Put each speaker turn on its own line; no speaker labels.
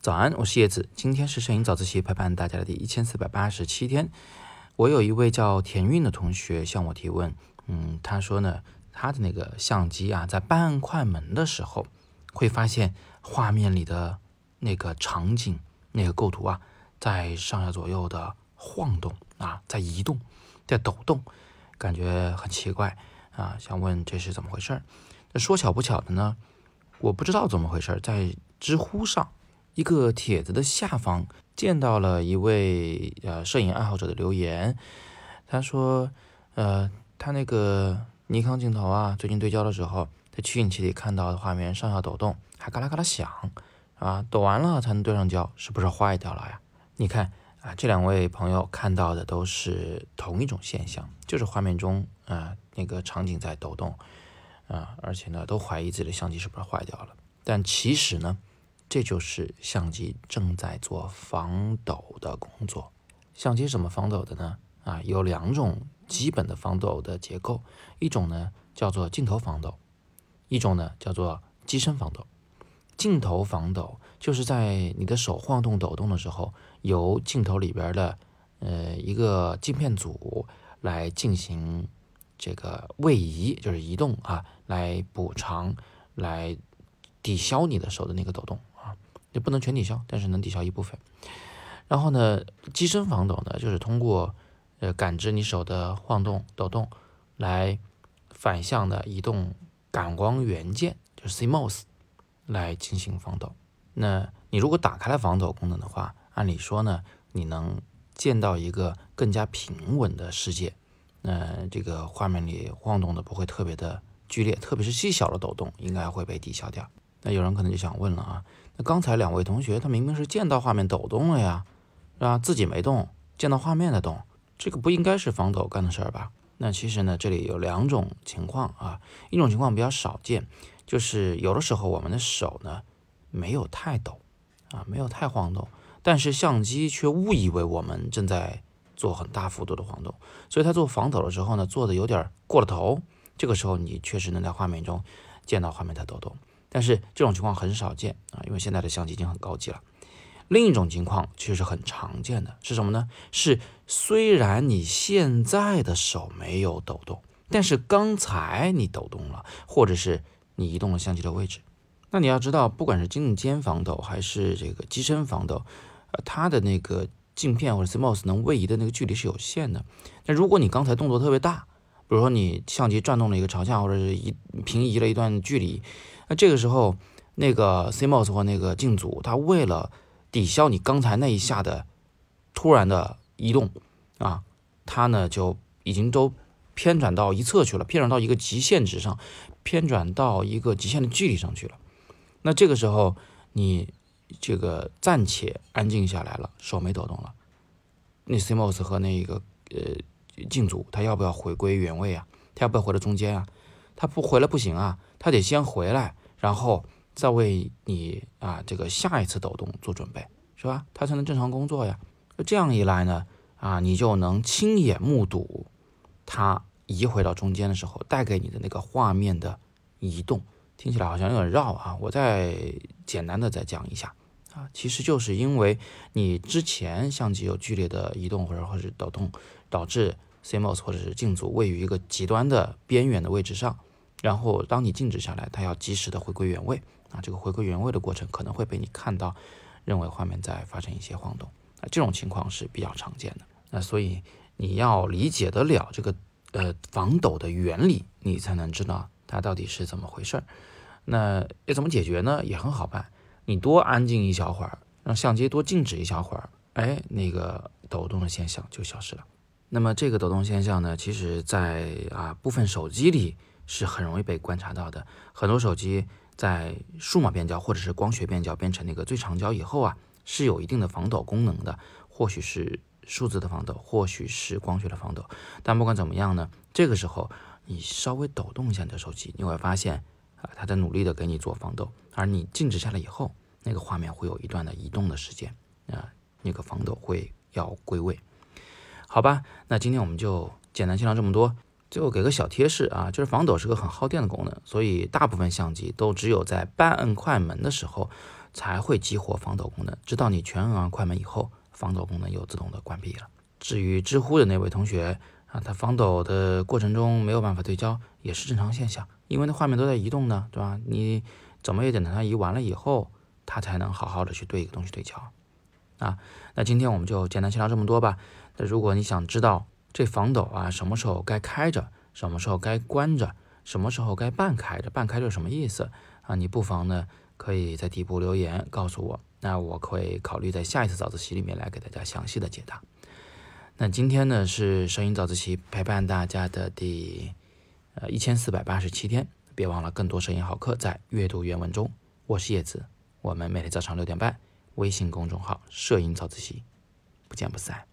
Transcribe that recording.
早安，我是叶子，今天是摄影早自习陪伴大家的第一千四百八十七天。我有一位叫田韵的同学向我提问，嗯，他说呢，他的那个相机啊，在办案快门的时候，会发现画面里的那个场景、那个构图啊，在上下左右的晃动啊，在移动，在抖动，感觉很奇怪啊，想问这是怎么回事儿？这说巧不巧的呢，我不知道怎么回事，在知乎上。一个帖子的下方见到了一位呃摄影爱好者的留言，他说，呃，他那个尼康镜头啊，最近对焦的时候，在取景器里看到的画面上下抖动，还嘎啦嘎啦响，啊，抖完了才能对上焦，是不是坏掉了呀？你看啊，这两位朋友看到的都是同一种现象，就是画面中啊那个场景在抖动，啊，而且呢都怀疑自己的相机是不是坏掉了，但其实呢。这就是相机正在做防抖的工作。相机怎么防抖的呢？啊，有两种基本的防抖的结构，一种呢叫做镜头防抖，一种呢叫做机身防抖。镜头防抖就是在你的手晃动抖动的时候，由镜头里边的呃一个镜片组来进行这个位移，就是移动啊，来补偿、来抵消你的手的那个抖动。啊，就不能全抵消，但是能抵消一部分。然后呢，机身防抖呢，就是通过呃感知你手的晃动、抖动，来反向的移动感光元件，就是 CMOS 来进行防抖。那你如果打开了防抖功能的话，按理说呢，你能见到一个更加平稳的世界。那这个画面里晃动的不会特别的剧烈，特别是细小的抖动应该会被抵消掉。那有人可能就想问了啊？那刚才两位同学，他明明是见到画面抖动了呀，是吧？自己没动，见到画面在动，这个不应该是防抖干的事儿吧？那其实呢，这里有两种情况啊，一种情况比较少见，就是有的时候我们的手呢没有太抖啊，没有太晃动，但是相机却误以为我们正在做很大幅度的晃动，所以它做防抖的时候呢，做的有点过了头，这个时候你确实能在画面中见到画面在抖动。但是这种情况很少见啊，因为现在的相机已经很高级了。另一种情况其实很常见的是什么呢？是虽然你现在的手没有抖动，但是刚才你抖动了，或者是你移动了相机的位置。那你要知道，不管是镜肩防抖还是这个机身防抖，呃，它的那个镜片或者 CMOS 能位移的那个距离是有限的。那如果你刚才动作特别大，比如说你相机转动了一个朝向，或者是一平移了一段距离。那这个时候，那个 CMOS 或那个镜组，它为了抵消你刚才那一下的突然的移动啊，它呢就已经都偏转到一侧去了，偏转到一个极限值上，偏转到一个极限的距离上去了。那这个时候，你这个暂且安静下来了，手没抖动了，那 CMOS 和那个呃镜组，它要不要回归原位啊？它要不要回到中间啊？它不回来不行啊，它得先回来。然后再为你啊这个下一次抖动做准备，是吧？它才能正常工作呀。这样一来呢，啊，你就能亲眼目睹它移回到中间的时候带给你的那个画面的移动。听起来好像有点绕啊，我再简单的再讲一下啊，其实就是因为你之前相机有剧烈的移动或者或者抖动，导致 CMOS 或者是镜组位于一个极端的边缘的位置上。然后，当你静止下来，它要及时的回归原位啊。这个回归原位的过程可能会被你看到，认为画面在发生一些晃动啊。这种情况是比较常见的。那所以你要理解得了这个呃防抖的原理，你才能知道它到底是怎么回事儿。那要怎么解决呢？也很好办，你多安静一小会儿，让相机多静止一小会儿，哎，那个抖动的现象就消失了。那么这个抖动现象呢，其实在啊部分手机里。是很容易被观察到的。很多手机在数码变焦或者是光学变焦变成那个最长焦以后啊，是有一定的防抖功能的。或许是数字的防抖，或许是光学的防抖。但不管怎么样呢，这个时候你稍微抖动一下你的手机，你会发现啊，它在努力的给你做防抖。而你静止下来以后，那个画面会有一段的移动的时间啊，那个防抖会要归位。好吧，那今天我们就简单介绍这么多。最后给个小贴士啊，就是防抖是个很耗电的功能，所以大部分相机都只有在半摁快门的时候才会激活防抖功能，直到你全摁完快门以后，防抖功能又自动的关闭了。至于知乎的那位同学啊，他防抖的过程中没有办法对焦，也是正常现象，因为那画面都在移动呢，对吧？你怎么也得等它移完了以后，它才能好好的去对一个东西对焦啊。那今天我们就简单先聊这么多吧。那如果你想知道这防抖啊什么时候该开着，什么时候该关着，什么时候该半开着，半开着什么意思啊？你不妨呢可以在底部留言告诉我，那我会考虑在下一次早自习里面来给大家详细的解答。那今天呢是声音早自习陪伴大家的第呃一千四百八十七天，别忘了更多声音好课在阅读原文中。我是叶子，我们每天早上六点半，微信公众号摄影早自习，不见不散。